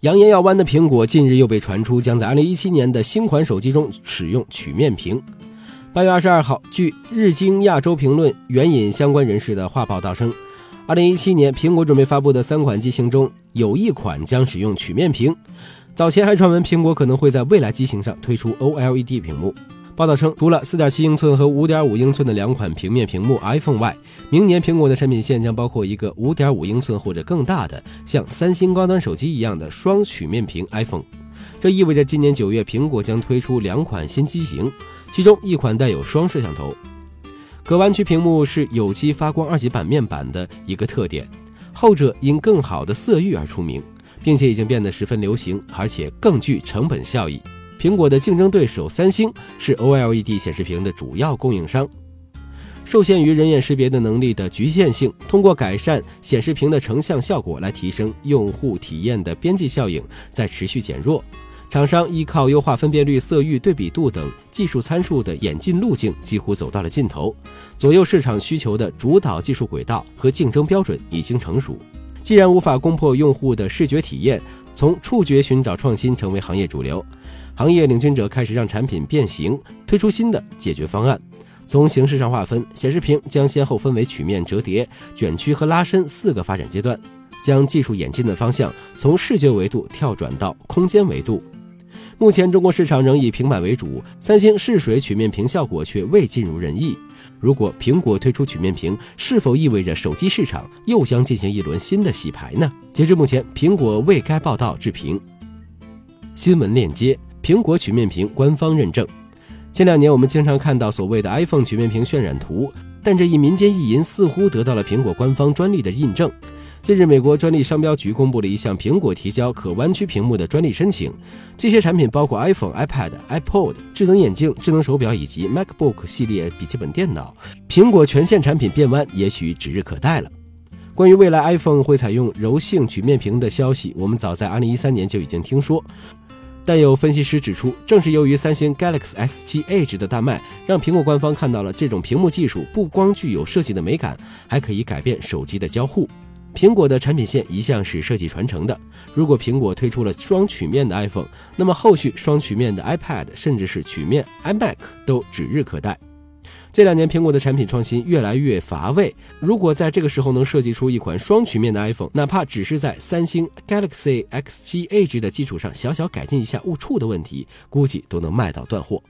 扬言要弯的苹果，近日又被传出将在2017年的新款手机中使用曲面屏。八月二十二号，据日经亚洲评论援引相关人士的话报道称，2017年苹果准备发布的三款机型中有一款将使用曲面屏。早前还传闻苹果可能会在未来机型上推出 OLED 屏幕。报道称，除了4.7英寸和5.5英寸的两款平面屏幕 iPhone 外，明年苹果的产品线将包括一个5.5英寸或者更大的，像三星高端手机一样的双曲面屏 iPhone。这意味着今年九月，苹果将推出两款新机型，其中一款带有双摄像头。可弯曲屏幕是有机发光二级板面板的一个特点，后者因更好的色域而出名，并且已经变得十分流行，而且更具成本效益。苹果的竞争对手三星是 OLED 显示屏的主要供应商。受限于人眼识别的能力的局限性，通过改善显示屏的成像效果来提升用户体验的边际效应在持续减弱。厂商依靠优化分辨率、色域、对比度等技术参数的演进路径几乎走到了尽头，左右市场需求的主导技术轨道和竞争标准已经成熟。既然无法攻破用户的视觉体验，从触觉寻找创新成为行业主流。行业领军者开始让产品变形，推出新的解决方案。从形式上划分，显示屏将先后分为曲面、折叠、卷曲和拉伸四个发展阶段，将技术演进的方向从视觉维度跳转到空间维度。目前中国市场仍以平板为主，三星试水曲面屏效果却未尽如人意。如果苹果推出曲面屏，是否意味着手机市场又将进行一轮新的洗牌呢？截至目前，苹果未该报道置评。新闻链接。苹果曲面屏官方认证。前两年，我们经常看到所谓的 iPhone 曲面屏渲染图，但这一民间意淫似乎得到了苹果官方专利的印证。近日，美国专利商标局公布了一项苹果提交可弯曲屏幕的专利申请。这些产品包括 iPhone、iPad、iPod、智能眼镜、智能手表以及 MacBook 系列笔记本电脑。苹果全线产品变弯，也许指日可待了。关于未来 iPhone 会采用柔性曲面屏的消息，我们早在2013年就已经听说。但有分析师指出，正是由于三星 Galaxy S7 Edge 的大卖，让苹果官方看到了这种屏幕技术不光具有设计的美感，还可以改变手机的交互。苹果的产品线一向是设计传承的，如果苹果推出了双曲面的 iPhone，那么后续双曲面的 iPad，甚至是曲面 iMac 都指日可待。这两年，苹果的产品创新越来越乏味。如果在这个时候能设计出一款双曲面的 iPhone，哪怕只是在三星 Galaxy X7 Edge 的基础上小小改进一下误触的问题，估计都能卖到断货。